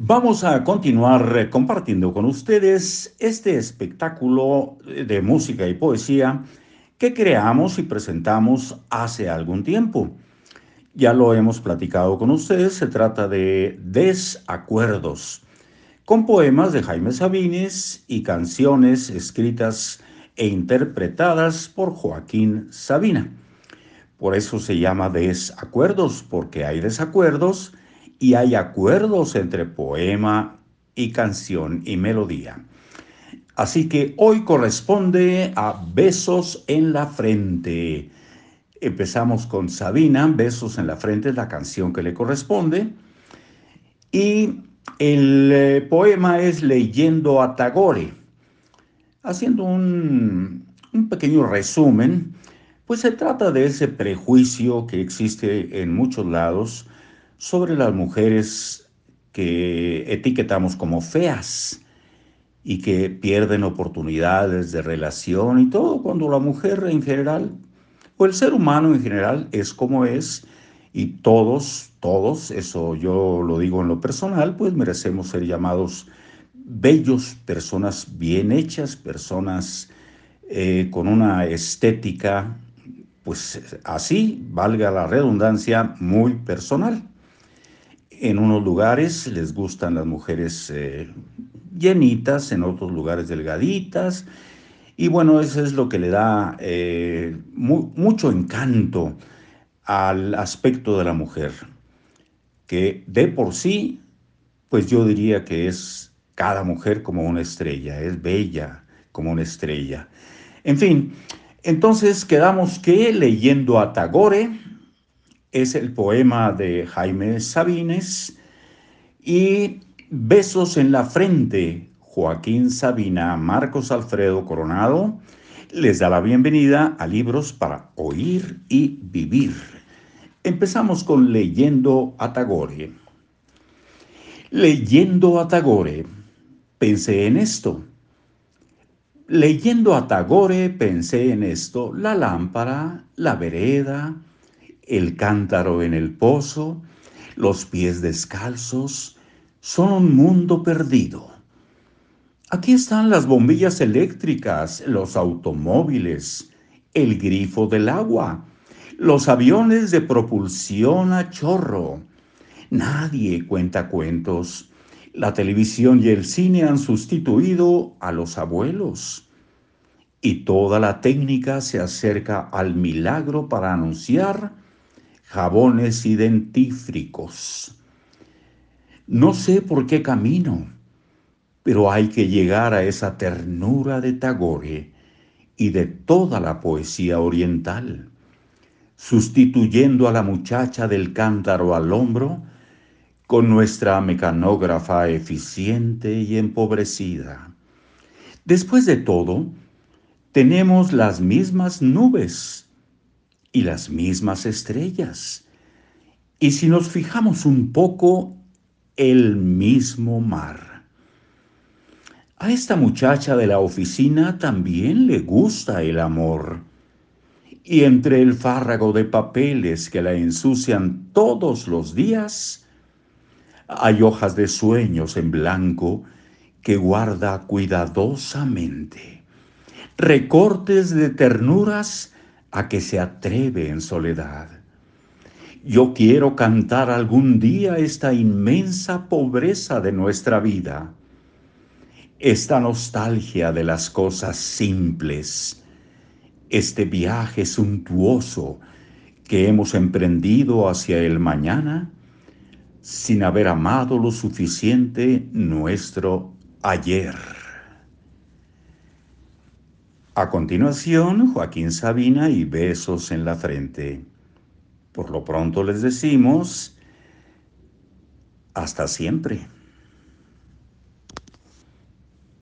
Vamos a continuar compartiendo con ustedes este espectáculo de música y poesía que creamos y presentamos hace algún tiempo. Ya lo hemos platicado con ustedes, se trata de Desacuerdos, con poemas de Jaime Sabines y canciones escritas e interpretadas por Joaquín Sabina. Por eso se llama Desacuerdos, porque hay desacuerdos y hay acuerdos entre poema y canción y melodía. Así que hoy corresponde a Besos en la Frente. Empezamos con Sabina, Besos en la Frente es la canción que le corresponde. Y el eh, poema es Leyendo a Tagore. Haciendo un, un pequeño resumen, pues se trata de ese prejuicio que existe en muchos lados sobre las mujeres que etiquetamos como feas y que pierden oportunidades de relación y todo, cuando la mujer en general, o el ser humano en general, es como es, y todos, todos, eso yo lo digo en lo personal, pues merecemos ser llamados bellos, personas bien hechas, personas eh, con una estética, pues así, valga la redundancia, muy personal. En unos lugares les gustan las mujeres eh, llenitas, en otros lugares delgaditas. Y bueno, eso es lo que le da eh, mucho encanto al aspecto de la mujer, que de por sí, pues yo diría que es cada mujer como una estrella, es bella como una estrella. En fin, entonces quedamos que leyendo a Tagore, es el poema de Jaime Sabines y Besos en la Frente, Joaquín Sabina, Marcos Alfredo Coronado, les da la bienvenida a Libros para Oír y Vivir. Empezamos con Leyendo a Tagore. Leyendo a Tagore, pensé en esto. Leyendo a Tagore, pensé en esto, la lámpara, la vereda, el cántaro en el pozo, los pies descalzos, son un mundo perdido. Aquí están las bombillas eléctricas, los automóviles, el grifo del agua, los aviones de propulsión a chorro. Nadie cuenta cuentos. La televisión y el cine han sustituido a los abuelos. Y toda la técnica se acerca al milagro para anunciar jabones y dentífricos. No sé por qué camino, pero hay que llegar a esa ternura de Tagore y de toda la poesía oriental, sustituyendo a la muchacha del cántaro al hombro con nuestra mecanógrafa eficiente y empobrecida. Después de todo, tenemos las mismas nubes y las mismas estrellas. Y si nos fijamos un poco, el mismo mar. A esta muchacha de la oficina también le gusta el amor. Y entre el fárrago de papeles que la ensucian todos los días, hay hojas de sueños en blanco que guarda cuidadosamente, recortes de ternuras a que se atreve en soledad. Yo quiero cantar algún día esta inmensa pobreza de nuestra vida, esta nostalgia de las cosas simples, este viaje suntuoso que hemos emprendido hacia el mañana sin haber amado lo suficiente nuestro ayer. A continuación, Joaquín Sabina y besos en la frente. Por lo pronto les decimos, hasta siempre.